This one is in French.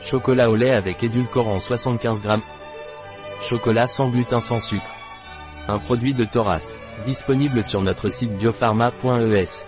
Chocolat au lait avec édulcorant 75 g. Chocolat sans gluten sans sucre. Un produit de Thoras, disponible sur notre site biopharma.es.